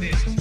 Nine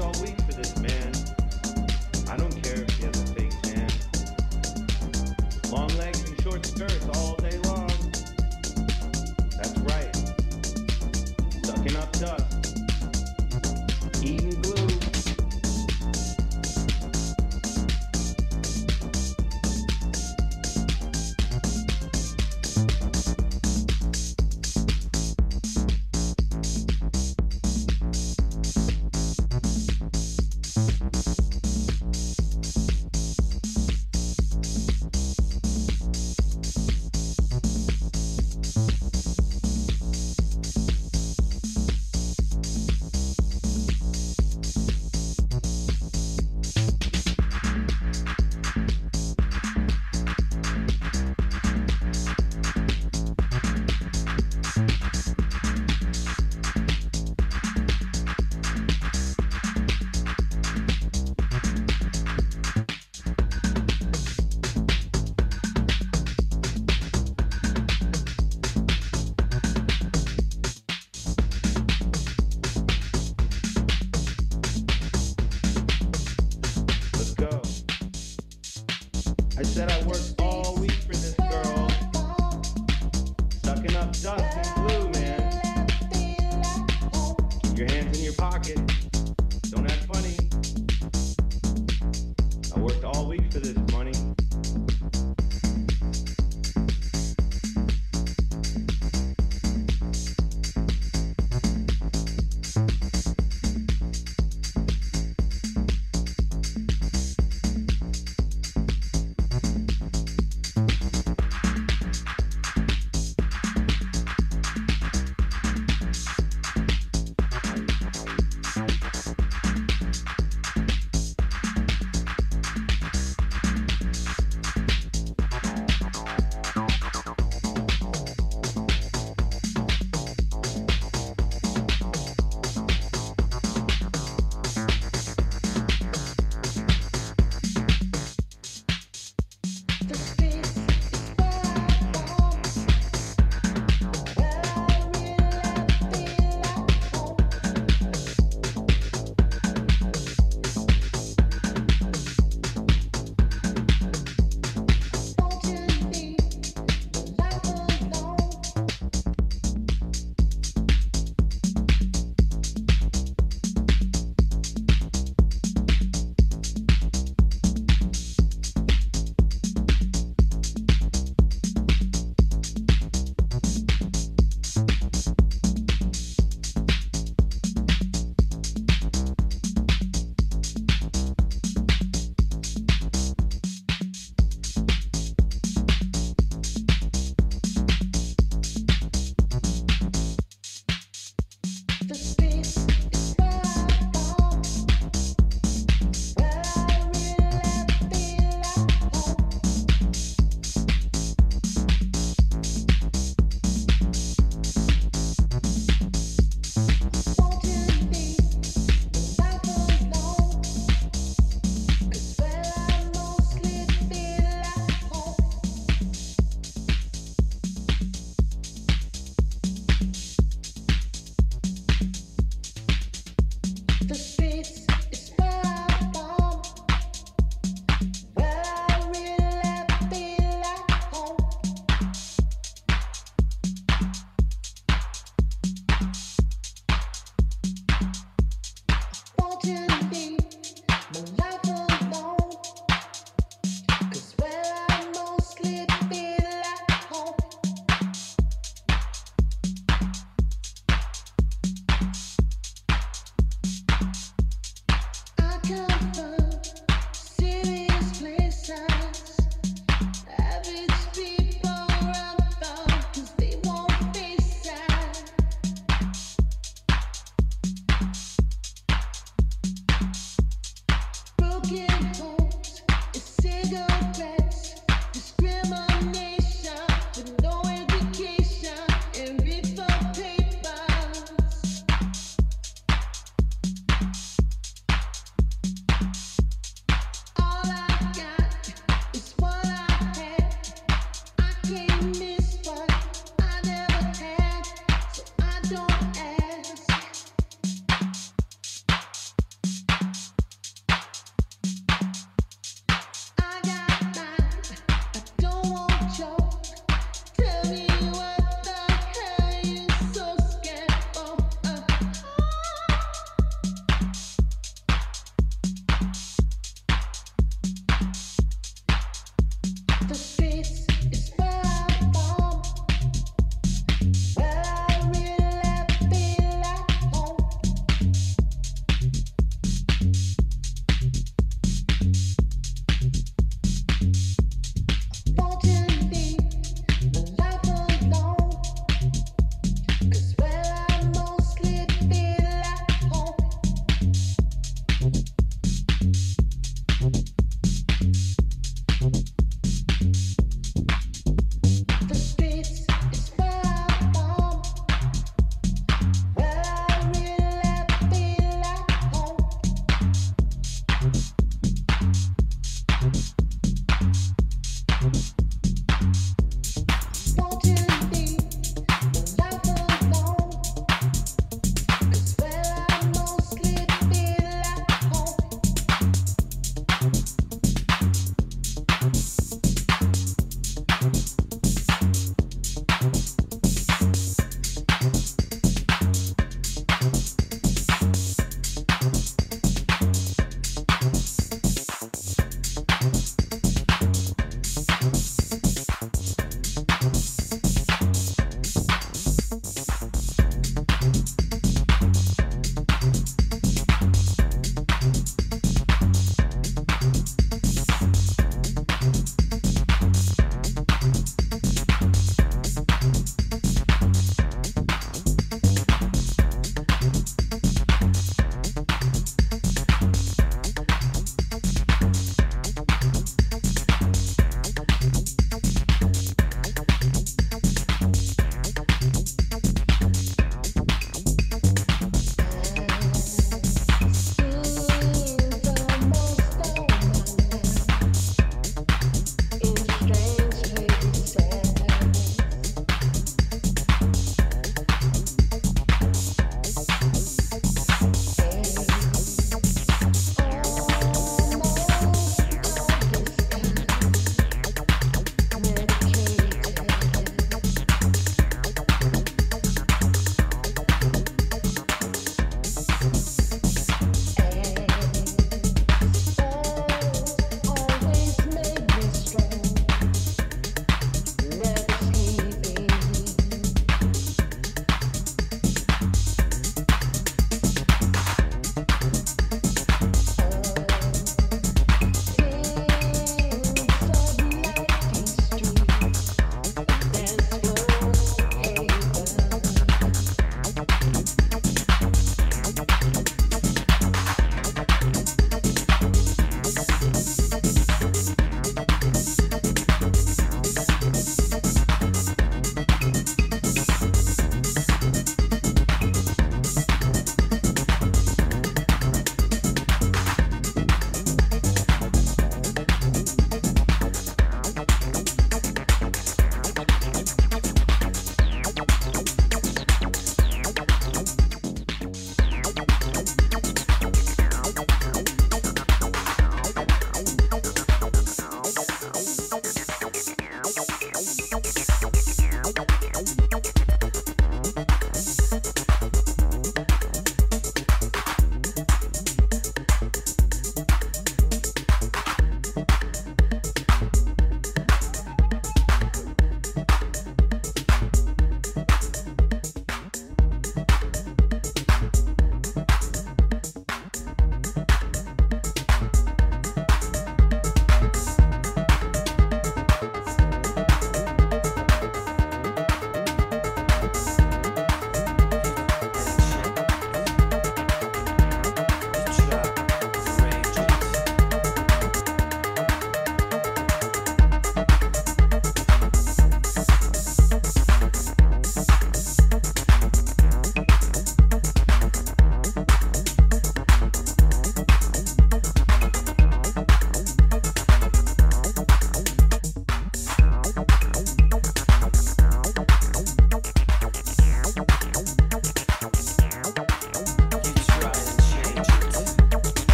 all week for this man. I don't care if he has a fake tan. Long legs and short skirts all